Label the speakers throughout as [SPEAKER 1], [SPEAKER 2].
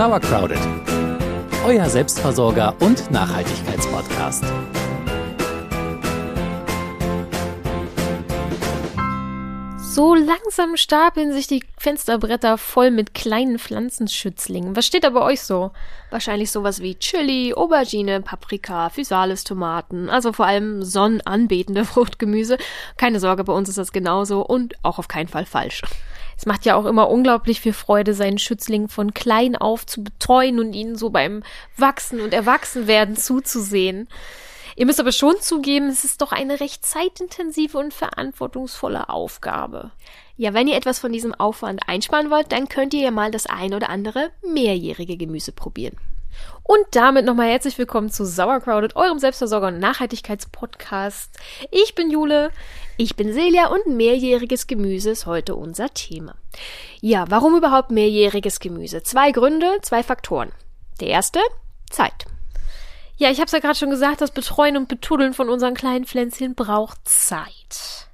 [SPEAKER 1] Sauercrowded, euer Selbstversorger und Nachhaltigkeitspodcast.
[SPEAKER 2] So langsam stapeln sich die Fensterbretter voll mit kleinen Pflanzenschützlingen. Was steht da bei euch so?
[SPEAKER 3] Wahrscheinlich sowas wie Chili, Aubergine, Paprika, Physalis, Tomaten, also vor allem sonnenanbetende Fruchtgemüse. Keine Sorge, bei uns ist das genauso und auch auf keinen Fall falsch.
[SPEAKER 2] Es macht ja auch immer unglaublich viel Freude, seinen Schützling von klein auf zu betreuen und ihnen so beim Wachsen und Erwachsenwerden zuzusehen. Ihr müsst aber schon zugeben, es ist doch eine recht zeitintensive und verantwortungsvolle Aufgabe.
[SPEAKER 3] Ja, wenn ihr etwas von diesem Aufwand einsparen wollt, dann könnt ihr ja mal das ein oder andere mehrjährige Gemüse probieren.
[SPEAKER 2] Und damit nochmal herzlich willkommen zu Sauercrowded, eurem Selbstversorger- und Nachhaltigkeitspodcast. Ich bin Jule.
[SPEAKER 3] Ich bin Celia und mehrjähriges Gemüse ist heute unser Thema. Ja, warum überhaupt mehrjähriges Gemüse? Zwei Gründe, zwei Faktoren. Der erste, Zeit.
[SPEAKER 2] Ja, ich habe es ja gerade schon gesagt, das Betreuen und Betuddeln von unseren kleinen Pflänzchen braucht Zeit.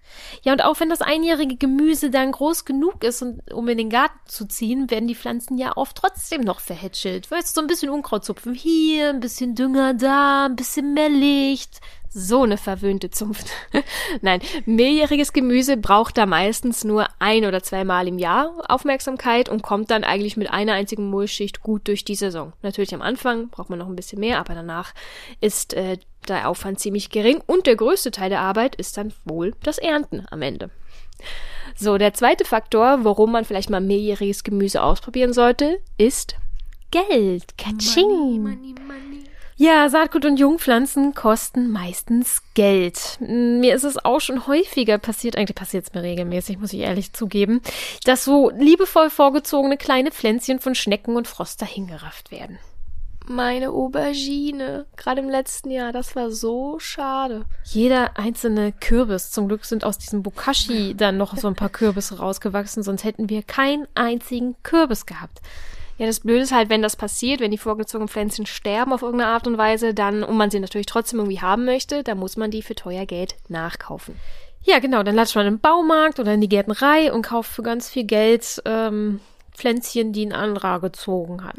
[SPEAKER 2] Ja, und auch wenn das einjährige Gemüse dann groß genug ist, um in den Garten zu ziehen, werden die Pflanzen ja oft trotzdem noch verhätschelt. Weißt du, so ein bisschen Unkraut zupfen hier, ein bisschen Dünger da, ein bisschen mehr Licht,
[SPEAKER 3] so eine verwöhnte Zunft. Nein, mehrjähriges Gemüse braucht da meistens nur ein oder zweimal im Jahr Aufmerksamkeit und kommt dann eigentlich mit einer einzigen Mullschicht gut durch die Saison. Natürlich am Anfang braucht man noch ein bisschen mehr, aber danach ist äh, der Aufwand ziemlich gering und der größte Teil der Arbeit ist dann wohl das Ernten am Ende. So, der zweite Faktor, warum man vielleicht mal mehrjähriges Gemüse ausprobieren sollte, ist Geld. Katsching. Money, money, money.
[SPEAKER 2] Ja, Saatgut und Jungpflanzen kosten meistens Geld. Mir ist es auch schon häufiger passiert, eigentlich passiert es mir regelmäßig, muss ich ehrlich zugeben, dass so liebevoll vorgezogene kleine Pflänzchen von Schnecken und Frost dahingerafft werden.
[SPEAKER 3] Meine Aubergine, gerade im letzten Jahr, das war so schade.
[SPEAKER 2] Jeder einzelne Kürbis, zum Glück sind aus diesem Bokashi dann noch so ein paar Kürbisse rausgewachsen, sonst hätten wir keinen einzigen Kürbis gehabt.
[SPEAKER 3] Ja, das Blöde ist halt, wenn das passiert, wenn die vorgezogenen Pflänzchen sterben auf irgendeine Art und Weise, dann, und man sie natürlich trotzdem irgendwie haben möchte, dann muss man die für teuer Geld nachkaufen.
[SPEAKER 2] Ja, genau, dann latscht man im Baumarkt oder in die Gärtnerei und kauft für ganz viel Geld ähm, Pflänzchen, die ein anderer gezogen hat.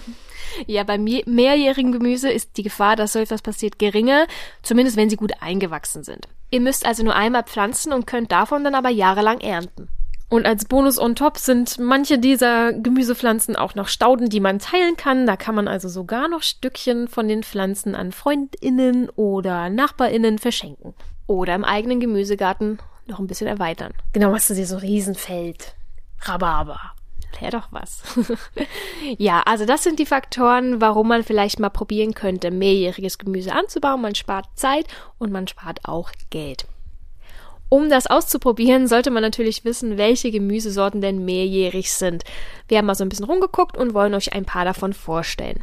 [SPEAKER 3] ja, bei mehrjährigen Gemüse ist die Gefahr, dass so etwas passiert, geringer, zumindest wenn sie gut eingewachsen sind. Ihr müsst also nur einmal pflanzen und könnt davon dann aber jahrelang ernten.
[SPEAKER 2] Und als Bonus on top sind manche dieser Gemüsepflanzen auch noch Stauden, die man teilen kann. Da kann man also sogar noch Stückchen von den Pflanzen an Freundinnen oder Nachbarinnen verschenken.
[SPEAKER 3] Oder im eigenen Gemüsegarten noch ein bisschen erweitern.
[SPEAKER 2] Genau, hast du dir so Riesenfeld. Rhabarber.
[SPEAKER 3] Wäre doch was. ja, also das sind die Faktoren, warum man vielleicht mal probieren könnte, mehrjähriges Gemüse anzubauen. Man spart Zeit und man spart auch Geld. Um das auszuprobieren, sollte man natürlich wissen, welche Gemüsesorten denn mehrjährig sind. Wir haben mal so ein bisschen rumgeguckt und wollen euch ein paar davon vorstellen.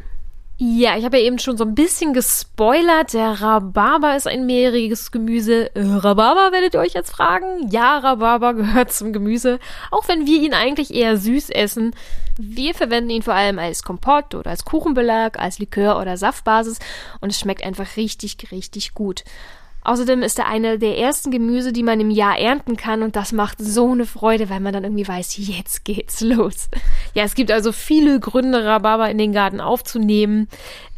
[SPEAKER 2] Ja, ich habe ja eben schon so ein bisschen gespoilert. Der Rhabarber ist ein mehrjähriges Gemüse. Rhabarber werdet ihr euch jetzt fragen? Ja, Rhabarber gehört zum Gemüse, auch wenn wir ihn eigentlich eher süß essen.
[SPEAKER 3] Wir verwenden ihn vor allem als Kompott oder als Kuchenbelag, als Likör oder Saftbasis und es schmeckt einfach richtig, richtig gut. Außerdem ist er eine der ersten Gemüse, die man im Jahr ernten kann und das macht so eine Freude, weil man dann irgendwie weiß, jetzt geht's los.
[SPEAKER 2] Ja, es gibt also viele Gründe, Rhabarber in den Garten aufzunehmen.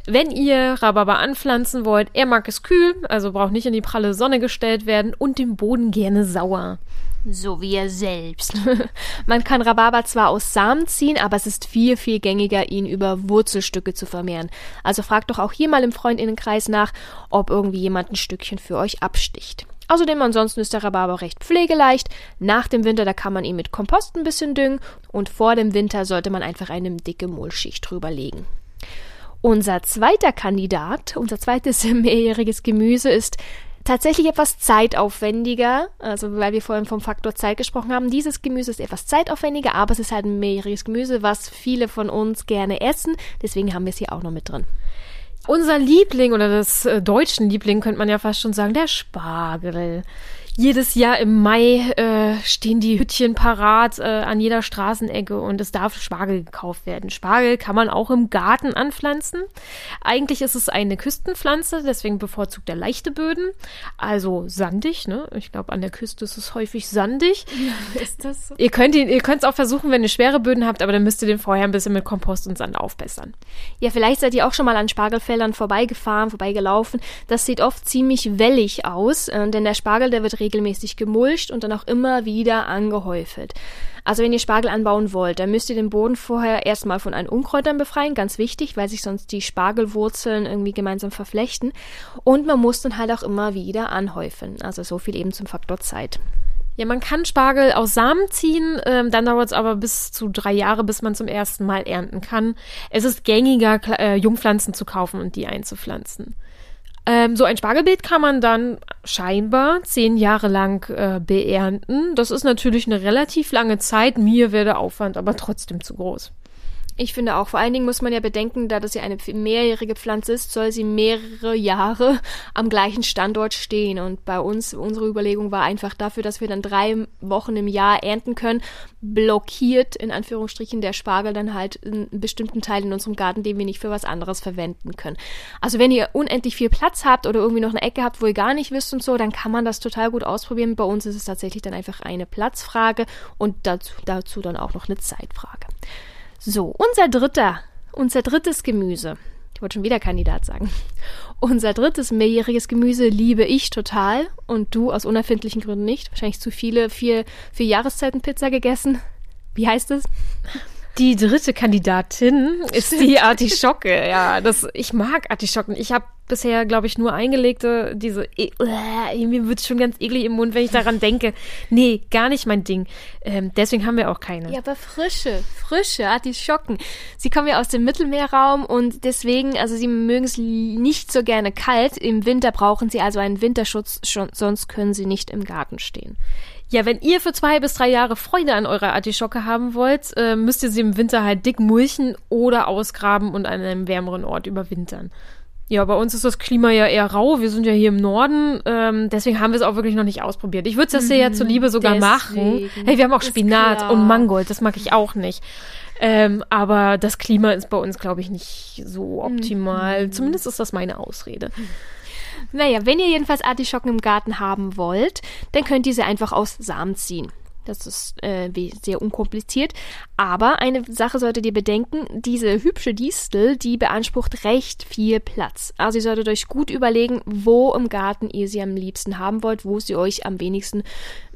[SPEAKER 2] Wenn ihr Rhabarber anpflanzen wollt, er mag es kühl, also braucht nicht in die pralle Sonne gestellt werden und den Boden gerne sauer.
[SPEAKER 3] So wie er selbst. Man kann Rhabarber zwar aus Samen ziehen, aber es ist viel, viel gängiger, ihn über Wurzelstücke zu vermehren. Also fragt doch auch hier mal im Freundinnenkreis nach, ob irgendwie jemand ein Stückchen für euch absticht. Außerdem ansonsten ist der Rhabarber recht pflegeleicht. Nach dem Winter, da kann man ihn mit Kompost ein bisschen düngen und vor dem Winter sollte man einfach eine dicke Mullschicht drüber legen. Unser zweiter Kandidat, unser zweites mehrjähriges Gemüse ist tatsächlich etwas zeitaufwendiger, also weil wir vorhin vom Faktor Zeit gesprochen haben. Dieses Gemüse ist etwas zeitaufwendiger, aber es ist halt ein mehrjähriges Gemüse, was viele von uns gerne essen. Deswegen haben wir es hier auch noch mit drin.
[SPEAKER 2] Unser Liebling oder das äh, deutschen Liebling könnte man ja fast schon sagen, der Spargel. Jedes Jahr im Mai äh, stehen die Hütchen parat äh, an jeder Straßenecke und es darf Spargel gekauft werden. Spargel kann man auch im Garten anpflanzen. Eigentlich ist es eine Küstenpflanze, deswegen bevorzugt er leichte Böden, also sandig. Ne? Ich glaube, an der Küste ist es häufig sandig.
[SPEAKER 3] Ja, ist das so?
[SPEAKER 2] Ihr könnt ihn, ihr könnt es auch versuchen, wenn ihr schwere Böden habt, aber dann müsst ihr den vorher ein bisschen mit Kompost und Sand aufbessern.
[SPEAKER 3] Ja, vielleicht seid ihr auch schon mal an Spargelfeldern vorbeigefahren, vorbeigelaufen. Das sieht oft ziemlich wellig aus, äh, denn der Spargel, der wird regelmäßig gemulcht und dann auch immer wieder angehäufelt. Also wenn ihr Spargel anbauen wollt, dann müsst ihr den Boden vorher erstmal von allen Unkräutern befreien, ganz wichtig, weil sich sonst die Spargelwurzeln irgendwie gemeinsam verflechten. Und man muss dann halt auch immer wieder anhäufeln. Also so viel eben zum Faktor Zeit.
[SPEAKER 2] Ja, man kann Spargel aus Samen ziehen, ähm, dann dauert es aber bis zu drei Jahre, bis man zum ersten Mal ernten kann. Es ist gängiger, äh, Jungpflanzen zu kaufen und die einzupflanzen. Ähm, so ein Spargelbeet kann man dann scheinbar zehn Jahre lang äh, beernten. Das ist natürlich eine relativ lange Zeit. Mir wäre der Aufwand aber trotzdem zu groß.
[SPEAKER 3] Ich finde auch, vor allen Dingen muss man ja bedenken, da das ja eine mehrjährige Pflanze ist, soll sie mehrere Jahre am gleichen Standort stehen. Und bei uns, unsere Überlegung war einfach dafür, dass wir dann drei Wochen im Jahr ernten können, blockiert in Anführungsstrichen der Spargel dann halt einen bestimmten Teil in unserem Garten, den wir nicht für was anderes verwenden können. Also wenn ihr unendlich viel Platz habt oder irgendwie noch eine Ecke habt, wo ihr gar nicht wisst und so, dann kann man das total gut ausprobieren. Bei uns ist es tatsächlich dann einfach eine Platzfrage und dazu, dazu dann auch noch eine Zeitfrage. So, unser dritter, unser drittes Gemüse. Ich wollte schon wieder Kandidat sagen. Unser drittes mehrjähriges Gemüse liebe ich total und du aus unerfindlichen Gründen nicht. Wahrscheinlich zu viele vier, vier Jahreszeiten Pizza gegessen. Wie heißt es?
[SPEAKER 2] Die dritte Kandidatin ist die Artischocke. Ja, das, ich mag Artischocken. Ich habe bisher, glaube ich, nur eingelegte, diese, äh, mir wird schon ganz eklig im Mund, wenn ich daran denke. Nee, gar nicht mein Ding. Ähm, deswegen haben wir auch keine.
[SPEAKER 3] Ja, aber frische, frische Artischocken. Sie kommen ja aus dem Mittelmeerraum und deswegen, also sie mögen es nicht so gerne kalt. Im Winter brauchen sie also einen Winterschutz, schon, sonst können sie nicht im Garten stehen.
[SPEAKER 2] Ja, wenn ihr für zwei bis drei Jahre Freude an eurer Artischocke haben wollt, äh, müsst ihr sie im Winter halt dick mulchen oder ausgraben und an einem wärmeren Ort überwintern. Ja, bei uns ist das Klima ja eher rau. Wir sind ja hier im Norden. Ähm, deswegen haben wir es auch wirklich noch nicht ausprobiert. Ich würde es das ja zuliebe sogar machen. Hey, wir haben auch Spinat klar. und Mangold. Das mag ich auch nicht. Ähm, aber das Klima ist bei uns, glaube ich, nicht so optimal. Mhm. Zumindest ist das meine Ausrede.
[SPEAKER 3] Naja, wenn ihr jedenfalls Artischocken im Garten haben wollt, dann könnt ihr sie einfach aus Samen ziehen. Das ist äh, sehr unkompliziert. Aber eine Sache solltet ihr bedenken, diese hübsche Distel, die beansprucht recht viel Platz. Also ihr solltet euch gut überlegen, wo im Garten ihr sie am liebsten haben wollt, wo sie euch am wenigsten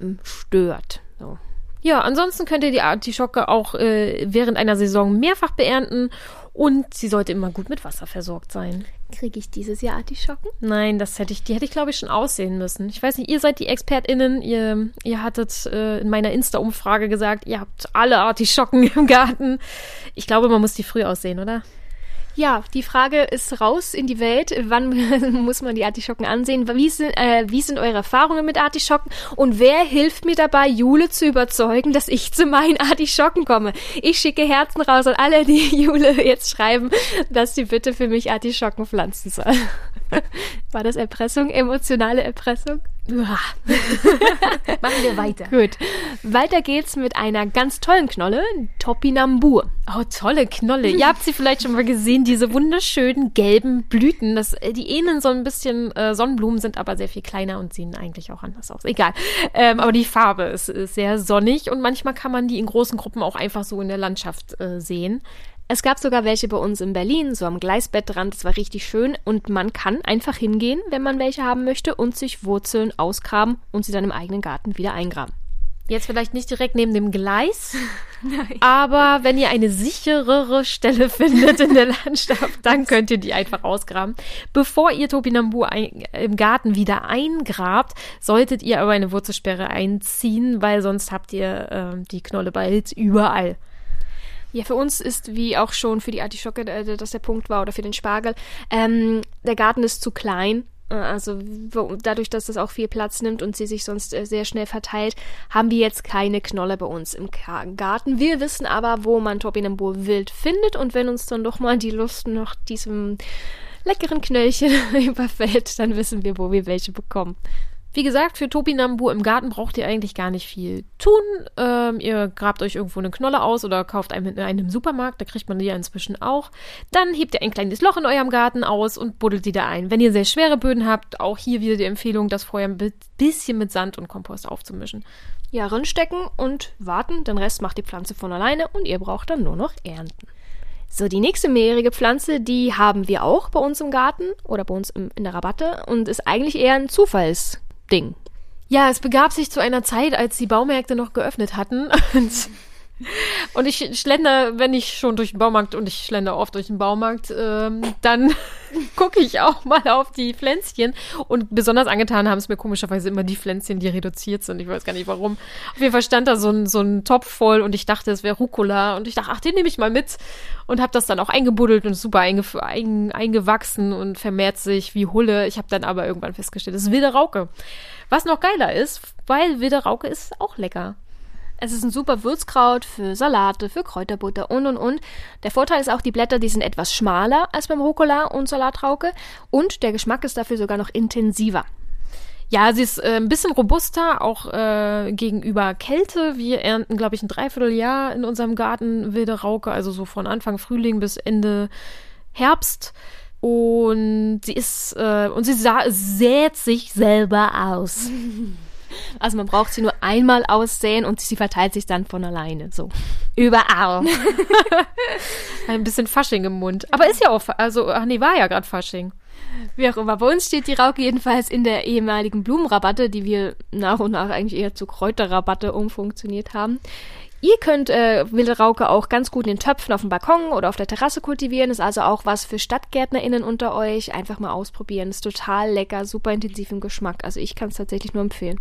[SPEAKER 3] ähm, stört. So.
[SPEAKER 2] Ja, ansonsten könnt ihr die Artischocke auch äh, während einer Saison mehrfach beernten und sie sollte immer gut mit Wasser versorgt sein.
[SPEAKER 3] Kriege ich dieses Jahr Artischocken?
[SPEAKER 2] Nein, das hätte ich, die hätte ich glaube ich schon aussehen müssen. Ich weiß nicht, ihr seid die ExpertInnen, ihr, ihr hattet äh, in meiner Insta-Umfrage gesagt, ihr habt alle Artischocken im Garten. Ich glaube, man muss die früh aussehen, oder?
[SPEAKER 3] Ja, die Frage ist raus in die Welt. Wann muss man die Artischocken ansehen? Wie sind, äh, wie sind eure Erfahrungen mit Artischocken? Und wer hilft mir dabei, Jule zu überzeugen, dass ich zu meinen Artischocken komme? Ich schicke Herzen raus an alle, die Jule jetzt schreiben, dass sie bitte für mich Artischocken pflanzen soll. War das Erpressung? Emotionale Erpressung?
[SPEAKER 2] Machen wir weiter.
[SPEAKER 3] Gut. Weiter geht's mit einer ganz tollen Knolle, Topinambur.
[SPEAKER 2] Oh, tolle Knolle. Ihr habt sie vielleicht schon mal gesehen, diese wunderschönen gelben Blüten. Das, äh, die ähneln so ein bisschen äh, Sonnenblumen, sind aber sehr viel kleiner und sehen eigentlich auch anders aus. Egal. Ähm, aber die Farbe ist, ist, sehr sonnig und manchmal kann man die in großen Gruppen auch einfach so in der Landschaft äh, sehen.
[SPEAKER 3] Es gab sogar welche bei uns in Berlin, so am Gleisbettrand. Das war richtig schön. Und man kann einfach hingehen, wenn man welche haben möchte, und sich Wurzeln ausgraben und sie dann im eigenen Garten wieder eingraben.
[SPEAKER 2] Jetzt vielleicht nicht direkt neben dem Gleis, aber wenn ihr eine sicherere Stelle findet in der Landschaft, dann könnt ihr die einfach ausgraben. Bevor ihr Topinambu im Garten wieder eingrabt, solltet ihr aber eine Wurzelsperre einziehen, weil sonst habt ihr äh, die Knolle bald überall.
[SPEAKER 3] Ja, für uns ist, wie auch schon für die Artischocke, äh, dass der Punkt war, oder für den Spargel, ähm, der Garten ist zu klein. Äh, also dadurch, dass das auch viel Platz nimmt und sie sich sonst äh, sehr schnell verteilt, haben wir jetzt keine Knolle bei uns im Garten. Wir wissen aber, wo man Topinambur wild findet und wenn uns dann doch mal die Lust nach diesem leckeren Knöllchen überfällt, dann wissen wir, wo wir welche bekommen.
[SPEAKER 2] Wie gesagt, für Topinambu im Garten braucht ihr eigentlich gar nicht viel tun. Ähm, ihr grabt euch irgendwo eine Knolle aus oder kauft einen in einem Supermarkt, da kriegt man die ja inzwischen auch. Dann hebt ihr ein kleines Loch in eurem Garten aus und buddelt die da ein. Wenn ihr sehr schwere Böden habt, auch hier wieder die Empfehlung, das vorher ein bisschen mit Sand und Kompost aufzumischen.
[SPEAKER 3] Ja, rinstecken und warten, den Rest macht die Pflanze von alleine und ihr braucht dann nur noch ernten. So, die nächste mehrjährige Pflanze, die haben wir auch bei uns im Garten oder bei uns im, in der Rabatte und ist eigentlich eher ein Zufallsding.
[SPEAKER 2] Ja, es begab sich zu einer Zeit, als die Baumärkte noch geöffnet hatten. Und und ich schlender, wenn ich schon durch den Baumarkt und ich schlender oft durch den Baumarkt, ähm, dann gucke ich auch mal auf die Pflänzchen. Und besonders angetan haben es mir komischerweise immer die Pflänzchen, die reduziert sind. Ich weiß gar nicht warum. Auf jeden Fall stand da so ein, so ein Topf voll und ich dachte, es wäre Rucola. Und ich dachte, ach, den nehme ich mal mit. Und habe das dann auch eingebuddelt und super einge ein eingewachsen und vermehrt sich wie Hulle. Ich habe dann aber irgendwann festgestellt, es ist wilde Rauke. Was noch geiler ist, weil wilde Rauke ist auch lecker.
[SPEAKER 3] Es ist ein super Würzkraut für Salate, für Kräuterbutter und und und. Der Vorteil ist auch, die Blätter, die sind etwas schmaler als beim Rucola und Salatrauke und der Geschmack ist dafür sogar noch intensiver.
[SPEAKER 2] Ja, sie ist äh, ein bisschen robuster, auch äh, gegenüber Kälte. Wir ernten, glaube ich, ein Dreivierteljahr in unserem Garten wilde Rauke, also so von Anfang Frühling bis Ende Herbst. Und sie ist, äh, und sie sät sich selber aus.
[SPEAKER 3] Also man braucht sie nur einmal aussäen und sie verteilt sich dann von alleine. So.
[SPEAKER 2] Überall. Ein bisschen Fasching im Mund. Aber ist ja auch, also, ach nee, war ja gerade Fasching.
[SPEAKER 3] Wie auch immer. Bei uns steht die Rauke jedenfalls in der ehemaligen Blumenrabatte, die wir nach und nach eigentlich eher zu Kräuterrabatte umfunktioniert haben. Ihr könnt äh, wilde Rauke auch ganz gut in den Töpfen auf dem Balkon oder auf der Terrasse kultivieren. Ist also auch was für StadtgärtnerInnen unter euch. Einfach mal ausprobieren. Ist total lecker, super intensiv im Geschmack. Also ich kann es tatsächlich nur empfehlen.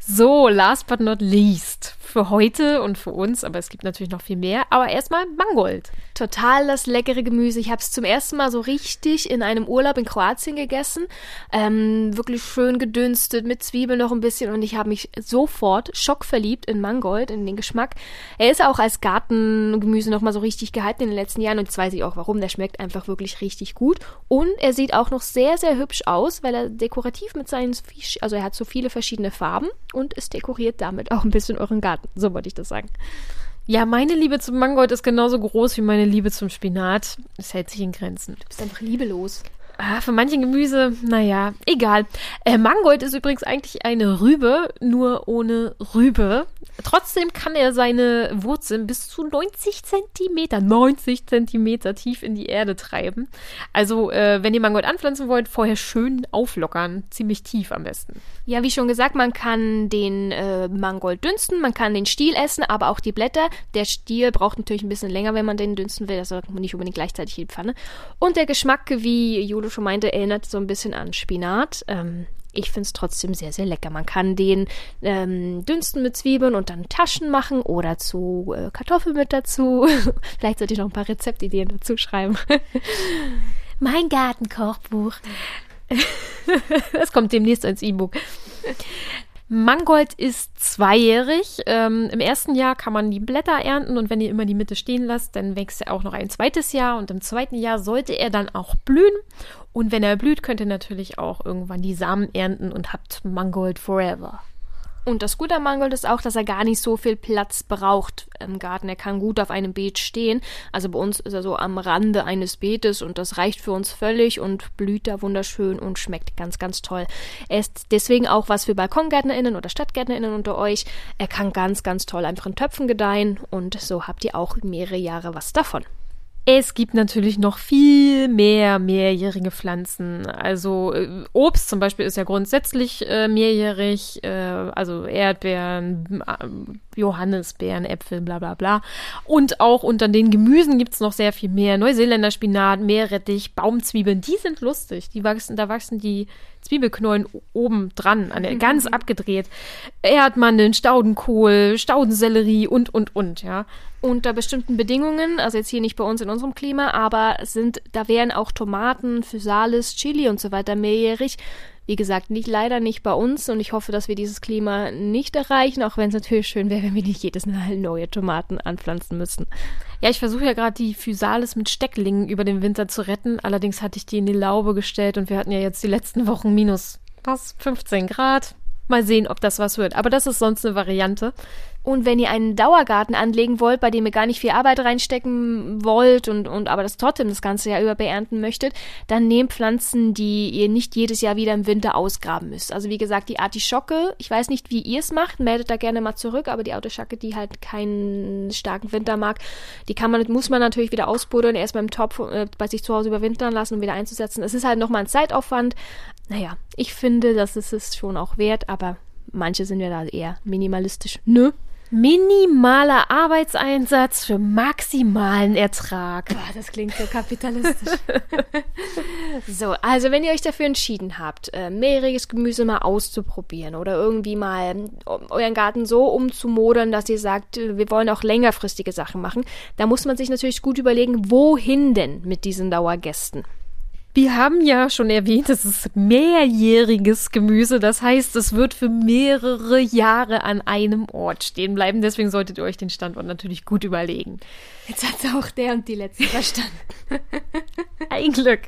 [SPEAKER 2] So, last but not least, für heute und für uns, aber es gibt natürlich noch viel mehr, aber erstmal Mangold.
[SPEAKER 3] Total das leckere Gemüse. Ich habe es zum ersten Mal so richtig in einem Urlaub in Kroatien gegessen. Ähm, wirklich schön gedünstet, mit Zwiebeln noch ein bisschen und ich habe mich sofort schockverliebt in Mangold, in den Geschmack. Er ist auch als Gartengemüse nochmal so richtig gehalten in den letzten Jahren und jetzt weiß ich auch warum. Der schmeckt einfach wirklich richtig gut und er sieht auch noch sehr, sehr hübsch aus, weil er dekorativ mit seinen, also er hat so viele verschiedene Farben und es dekoriert damit auch ein bisschen euren Garten. So wollte ich das sagen.
[SPEAKER 2] Ja, meine Liebe zum Mangold ist genauso groß wie meine Liebe zum Spinat. Es hält sich in Grenzen.
[SPEAKER 3] Du bist einfach liebelos.
[SPEAKER 2] Ah, für manche Gemüse, naja, egal. Äh, Mangold ist übrigens eigentlich eine Rübe, nur ohne Rübe. Trotzdem kann er seine Wurzeln bis zu 90 Zentimeter, 90 Zentimeter tief in die Erde treiben. Also, äh, wenn ihr Mangold anpflanzen wollt, vorher schön auflockern. Ziemlich tief am besten.
[SPEAKER 3] Ja, wie schon gesagt, man kann den äh, Mangold dünsten, man kann den Stiel essen, aber auch die Blätter. Der Stiel braucht natürlich ein bisschen länger, wenn man den dünsten will. Also nicht unbedingt gleichzeitig in die Pfanne. Und der Geschmack, wie Jule schon meinte, erinnert so ein bisschen an Spinat. Ähm, ich finde es trotzdem sehr, sehr lecker. Man kann den ähm, dünsten mit Zwiebeln und dann Taschen machen oder zu äh, Kartoffeln mit dazu. Vielleicht sollte ich noch ein paar Rezeptideen dazu schreiben.
[SPEAKER 2] mein Gartenkochbuch. das kommt demnächst als E-Book. Mangold ist zweijährig. Ähm, Im ersten Jahr kann man die Blätter ernten und wenn ihr immer die Mitte stehen lasst, dann wächst er auch noch ein zweites Jahr und im zweiten Jahr sollte er dann auch blühen. Und wenn er blüht, könnt ihr natürlich auch irgendwann die Samen ernten und habt Mangold forever.
[SPEAKER 3] Und das Gute am Mangold ist auch, dass er gar nicht so viel Platz braucht im Garten. Er kann gut auf einem Beet stehen. Also bei uns ist er so am Rande eines Beetes und das reicht für uns völlig und blüht da wunderschön und schmeckt ganz, ganz toll. Er ist deswegen auch was für BalkongärtnerInnen oder StadtgärtnerInnen unter euch. Er kann ganz, ganz toll einfach in Töpfen gedeihen und so habt ihr auch mehrere Jahre was davon.
[SPEAKER 2] Es gibt natürlich noch viel mehr mehrjährige Pflanzen. Also äh, Obst zum Beispiel ist ja grundsätzlich äh, mehrjährig, äh, also Erdbeeren, äh, Johannisbeeren, Äpfel, bla bla bla. Und auch unter den Gemüsen gibt es noch sehr viel mehr. Neuseeländer Spinat, Meerrettich, Baumzwiebeln, die sind lustig. Die wachsen, da wachsen die Zwiebelknollen oben dran, an der, mhm. ganz abgedreht. Erdmandeln, Staudenkohl, Staudensellerie und, und, und, ja.
[SPEAKER 3] Unter bestimmten Bedingungen, also jetzt hier nicht bei uns in unserem Klima, aber sind, da wären auch Tomaten, Physalis, Chili und so weiter mehrjährig. Wie gesagt, nicht leider nicht bei uns und ich hoffe, dass wir dieses Klima nicht erreichen, auch wenn es natürlich schön wäre, wenn wir nicht jedes Mal neue Tomaten anpflanzen müssten.
[SPEAKER 2] Ja, ich versuche ja gerade die Physalis mit Stecklingen über den Winter zu retten. Allerdings hatte ich die in die Laube gestellt und wir hatten ja jetzt die letzten Wochen minus was 15 Grad. Mal sehen, ob das was wird. Aber das ist sonst eine Variante.
[SPEAKER 3] Und wenn ihr einen Dauergarten anlegen wollt, bei dem ihr gar nicht viel Arbeit reinstecken wollt und, und aber das trotzdem das ganze Jahr über beernten möchtet, dann nehmt Pflanzen, die ihr nicht jedes Jahr wieder im Winter ausgraben müsst. Also wie gesagt, die Artischocke, ich weiß nicht, wie ihr es macht, meldet da gerne mal zurück, aber die Artischocke, die halt keinen starken Winter mag, die kann man, muss man natürlich wieder ausbuddeln, erstmal im Topf äh, bei sich zu Hause überwintern lassen und wieder einzusetzen. Es ist halt nochmal ein Zeitaufwand. Naja, ich finde, das ist es schon auch wert, aber manche sind ja da eher minimalistisch. Nö,
[SPEAKER 2] Minimaler Arbeitseinsatz für maximalen Ertrag.
[SPEAKER 3] Boah, das klingt so kapitalistisch. so, also wenn ihr euch dafür entschieden habt, äh, mehrjähriges Gemüse mal auszuprobieren oder irgendwie mal euren Garten so umzumodern, dass ihr sagt, äh, wir wollen auch längerfristige Sachen machen, da muss man sich natürlich gut überlegen, wohin denn mit diesen Dauergästen.
[SPEAKER 2] Wir haben ja schon erwähnt, es ist mehrjähriges Gemüse. Das heißt, es wird für mehrere Jahre an einem Ort stehen bleiben. Deswegen solltet ihr euch den Standort natürlich gut überlegen.
[SPEAKER 3] Jetzt hat auch der und die letzte verstanden.
[SPEAKER 2] Ein Glück.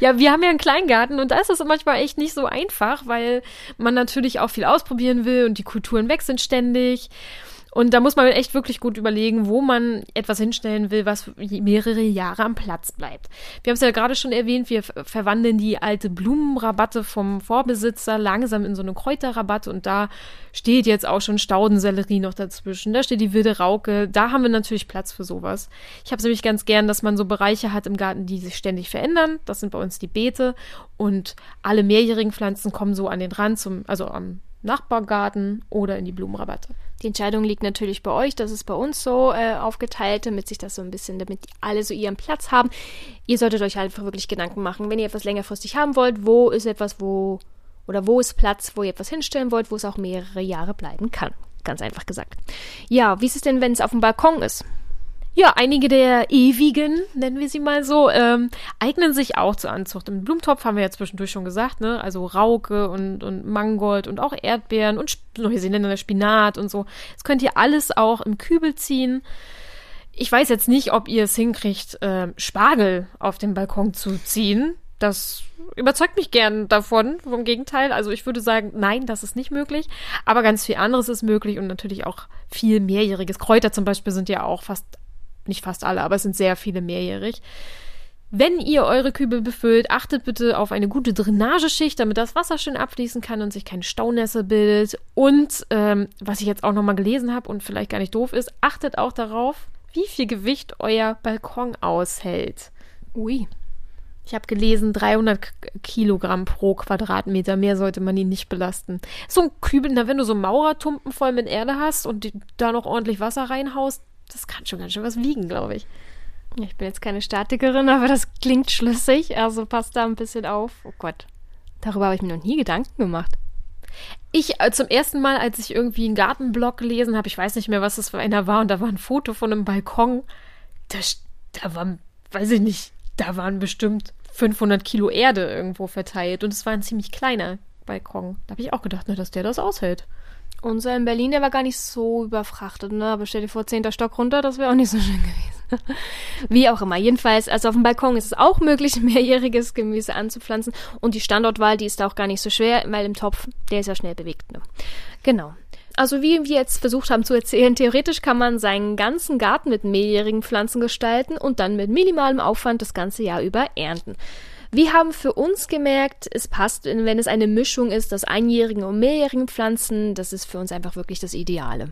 [SPEAKER 2] Ja, wir haben ja einen Kleingarten und da ist es manchmal echt nicht so einfach, weil man natürlich auch viel ausprobieren will und die Kulturen wechseln ständig. Und da muss man echt wirklich gut überlegen, wo man etwas hinstellen will, was mehrere Jahre am Platz bleibt. Wir haben es ja gerade schon erwähnt, wir verwandeln die alte Blumenrabatte vom Vorbesitzer langsam in so eine Kräuterrabatte und da steht jetzt auch schon Staudensellerie noch dazwischen, da steht die wilde Rauke, da haben wir natürlich Platz für sowas. Ich habe es nämlich ganz gern, dass man so Bereiche hat im Garten, die sich ständig verändern. Das sind bei uns die Beete und alle mehrjährigen Pflanzen kommen so an den Rand zum, also am Nachbargarten oder in die Blumenrabatte.
[SPEAKER 3] Die Entscheidung liegt natürlich bei euch. Das ist bei uns so äh, aufgeteilt, damit sich das so ein bisschen, damit alle so ihren Platz haben. Ihr solltet euch einfach wirklich Gedanken machen, wenn ihr etwas längerfristig haben wollt, wo ist etwas, wo oder wo ist Platz, wo ihr etwas hinstellen wollt, wo es auch mehrere Jahre bleiben kann. Ganz einfach gesagt. Ja, wie ist es denn, wenn es auf dem Balkon ist?
[SPEAKER 2] Ja, einige der ewigen, nennen wir sie mal so, ähm, eignen sich auch zur Anzucht. Im Blumentopf haben wir ja zwischendurch schon gesagt, ne? Also Rauke und, und Mangold und auch Erdbeeren und Neuseeländer Spinat und so. Das könnt ihr alles auch im Kübel ziehen. Ich weiß jetzt nicht, ob ihr es hinkriegt, äh, Spargel auf den Balkon zu ziehen. Das überzeugt mich gern davon, vom Gegenteil. Also ich würde sagen, nein, das ist nicht möglich. Aber ganz viel anderes ist möglich und natürlich auch viel mehrjähriges. Kräuter zum Beispiel sind ja auch fast nicht fast alle, aber es sind sehr viele mehrjährig. Wenn ihr eure Kübel befüllt, achtet bitte auf eine gute Drainageschicht, damit das Wasser schön abfließen kann und sich keine Staunässe bildet. Und ähm, was ich jetzt auch nochmal gelesen habe und vielleicht gar nicht doof ist, achtet auch darauf, wie viel Gewicht euer Balkon aushält.
[SPEAKER 3] Ui.
[SPEAKER 2] Ich habe gelesen, 300 Kilogramm pro Quadratmeter. Mehr sollte man ihn nicht belasten. So ein Kübel, na, wenn du so Maurertumpen voll mit Erde hast und da noch ordentlich Wasser reinhaust, das kann schon ganz schön was wiegen, glaube ich.
[SPEAKER 3] Ich bin jetzt keine Statikerin, aber das klingt schlüssig. Also passt da ein bisschen auf. Oh Gott. Darüber habe ich mir noch nie Gedanken gemacht.
[SPEAKER 2] Ich äh, zum ersten Mal, als ich irgendwie einen Gartenblog gelesen habe, ich weiß nicht mehr, was das für einer war, und da war ein Foto von einem Balkon. Da, da war, weiß ich nicht, da waren bestimmt 500 Kilo Erde irgendwo verteilt. Und es war ein ziemlich kleiner Balkon. Da habe ich auch gedacht, ne, dass der das aushält.
[SPEAKER 3] Unser in Berlin, der war gar nicht so überfrachtet, ne? Aber stell dir vor, zehnter Stock runter, das wäre auch nicht so schön gewesen. Wie auch immer. Jedenfalls, also auf dem Balkon ist es auch möglich, mehrjähriges Gemüse anzupflanzen. Und die Standortwahl, die ist da auch gar nicht so schwer, weil im Topf, der ist ja schnell bewegt, ne? Genau. Also wie wir jetzt versucht haben zu erzählen, theoretisch kann man seinen ganzen Garten mit mehrjährigen Pflanzen gestalten und dann mit minimalem Aufwand das ganze Jahr über ernten. Wir haben für uns gemerkt, es passt, wenn es eine Mischung ist aus einjährigen und mehrjährigen Pflanzen, das ist für uns einfach wirklich das Ideale.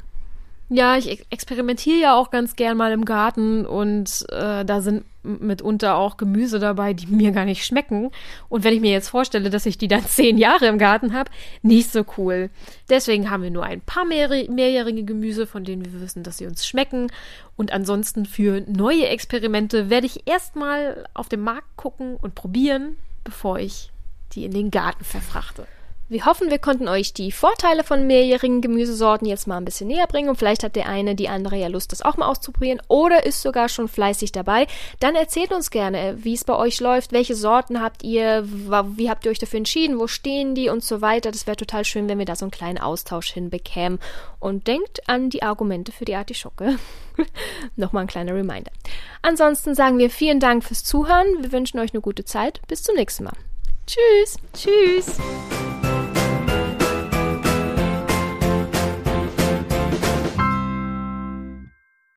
[SPEAKER 2] Ja, ich experimentiere ja auch ganz gern mal im Garten und äh, da sind mitunter auch Gemüse dabei, die mir gar nicht schmecken. Und wenn ich mir jetzt vorstelle, dass ich die dann zehn Jahre im Garten habe, nicht so cool. Deswegen haben wir nur ein paar mehr, mehrjährige Gemüse, von denen wir wissen, dass sie uns schmecken. Und ansonsten für neue Experimente werde ich erstmal auf dem Markt gucken und probieren, bevor ich die in den Garten verfrachte.
[SPEAKER 3] Wir hoffen, wir konnten euch die Vorteile von mehrjährigen Gemüsesorten jetzt mal ein bisschen näher bringen und vielleicht hat der eine, die andere ja Lust, das auch mal auszuprobieren oder ist sogar schon fleißig dabei. Dann erzählt uns gerne, wie es bei euch läuft, welche Sorten habt ihr, wie habt ihr euch dafür entschieden, wo stehen die und so weiter. Das wäre total schön, wenn wir da so einen kleinen Austausch hinbekämen. Und denkt an die Argumente für die Artischocke. Nochmal ein kleiner Reminder. Ansonsten sagen wir vielen Dank fürs Zuhören. Wir wünschen euch eine gute Zeit. Bis zum nächsten Mal. Tschüss.
[SPEAKER 2] Tschüss.